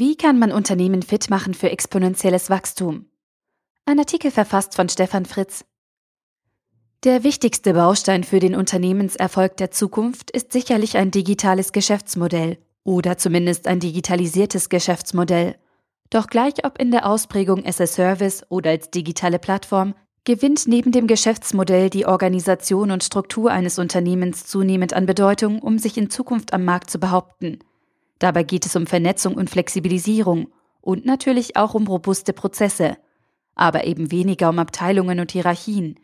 Wie kann man Unternehmen fit machen für exponentielles Wachstum? Ein Artikel verfasst von Stefan Fritz. Der wichtigste Baustein für den Unternehmenserfolg der Zukunft ist sicherlich ein digitales Geschäftsmodell oder zumindest ein digitalisiertes Geschäftsmodell. Doch gleich ob in der Ausprägung as a Service oder als digitale Plattform, gewinnt neben dem Geschäftsmodell die Organisation und Struktur eines Unternehmens zunehmend an Bedeutung, um sich in Zukunft am Markt zu behaupten. Dabei geht es um Vernetzung und Flexibilisierung und natürlich auch um robuste Prozesse, aber eben weniger um Abteilungen und Hierarchien.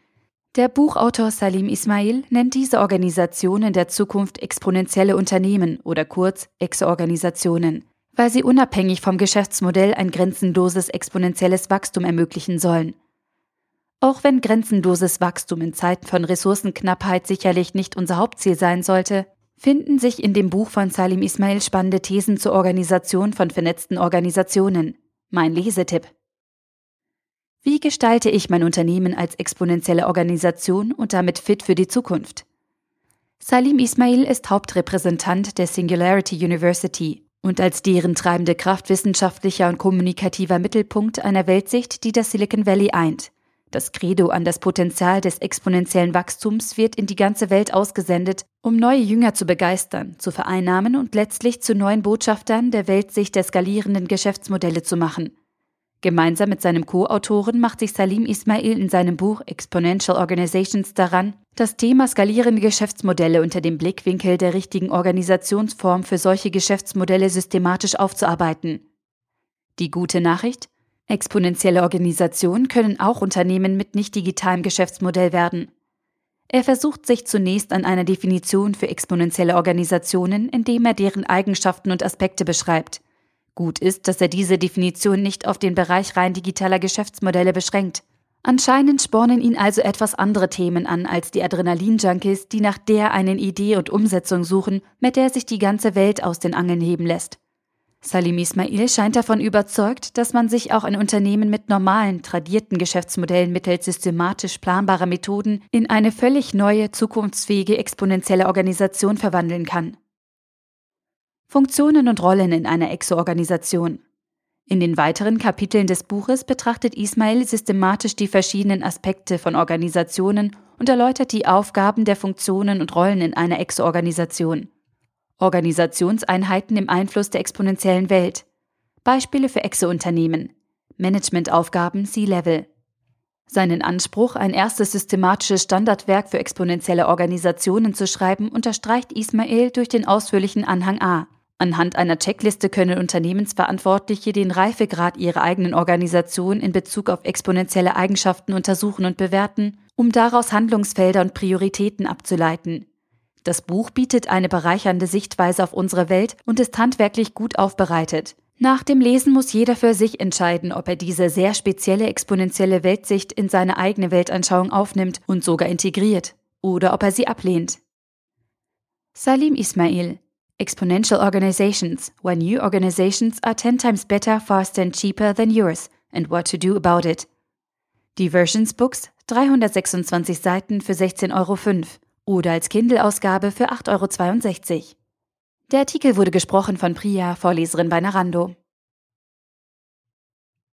Der Buchautor Salim Ismail nennt diese Organisationen der Zukunft exponentielle Unternehmen oder kurz Ex-Organisationen, weil sie unabhängig vom Geschäftsmodell ein grenzenloses exponentielles Wachstum ermöglichen sollen. Auch wenn grenzenloses Wachstum in Zeiten von Ressourcenknappheit sicherlich nicht unser Hauptziel sein sollte, finden sich in dem Buch von Salim Ismail spannende Thesen zur Organisation von vernetzten Organisationen. Mein Lesetipp. Wie gestalte ich mein Unternehmen als exponentielle Organisation und damit fit für die Zukunft? Salim Ismail ist Hauptrepräsentant der Singularity University und als deren treibende Kraft wissenschaftlicher und kommunikativer Mittelpunkt einer Weltsicht, die das Silicon Valley eint. Das Credo an das Potenzial des exponentiellen Wachstums wird in die ganze Welt ausgesendet, um neue Jünger zu begeistern, zu vereinnahmen und letztlich zu neuen Botschaftern der Weltsicht der skalierenden Geschäftsmodelle zu machen. Gemeinsam mit seinem Co-Autoren macht sich Salim Ismail in seinem Buch Exponential Organizations daran, das Thema skalierende Geschäftsmodelle unter dem Blickwinkel der richtigen Organisationsform für solche Geschäftsmodelle systematisch aufzuarbeiten. Die gute Nachricht? Exponentielle Organisationen können auch Unternehmen mit nicht digitalem Geschäftsmodell werden. Er versucht sich zunächst an einer Definition für exponentielle Organisationen, indem er deren Eigenschaften und Aspekte beschreibt. Gut ist, dass er diese Definition nicht auf den Bereich rein digitaler Geschäftsmodelle beschränkt. Anscheinend spornen ihn also etwas andere Themen an als die Adrenalin-Junkies, die nach der einen Idee und Umsetzung suchen, mit der sich die ganze Welt aus den Angeln heben lässt. Salim Ismail scheint davon überzeugt, dass man sich auch ein Unternehmen mit normalen, tradierten Geschäftsmodellen mittels systematisch planbarer Methoden in eine völlig neue, zukunftsfähige, exponentielle Organisation verwandeln kann. Funktionen und Rollen in einer Exo-Organisation. In den weiteren Kapiteln des Buches betrachtet Ismail systematisch die verschiedenen Aspekte von Organisationen und erläutert die Aufgaben der Funktionen und Rollen in einer Exo-Organisation. Organisationseinheiten im Einfluss der exponentiellen Welt. Beispiele für Exe-Unternehmen. Managementaufgaben C-Level. Seinen Anspruch, ein erstes systematisches Standardwerk für exponentielle Organisationen zu schreiben, unterstreicht Ismail durch den ausführlichen Anhang A. Anhand einer Checkliste können Unternehmensverantwortliche den Reifegrad ihrer eigenen Organisation in Bezug auf exponentielle Eigenschaften untersuchen und bewerten, um daraus Handlungsfelder und Prioritäten abzuleiten. Das Buch bietet eine bereichernde Sichtweise auf unsere Welt und ist handwerklich gut aufbereitet. Nach dem Lesen muss jeder für sich entscheiden, ob er diese sehr spezielle exponentielle Weltsicht in seine eigene Weltanschauung aufnimmt und sogar integriert, oder ob er sie ablehnt. Salim Ismail Exponential Organizations, why new organizations are 10 times better, faster and cheaper than yours, and what to do about it. Diversions Books, 326 Seiten für 16,05 Euro oder als Kindle-Ausgabe für 8,62 Euro. Der Artikel wurde gesprochen von Priya, Vorleserin bei Narando.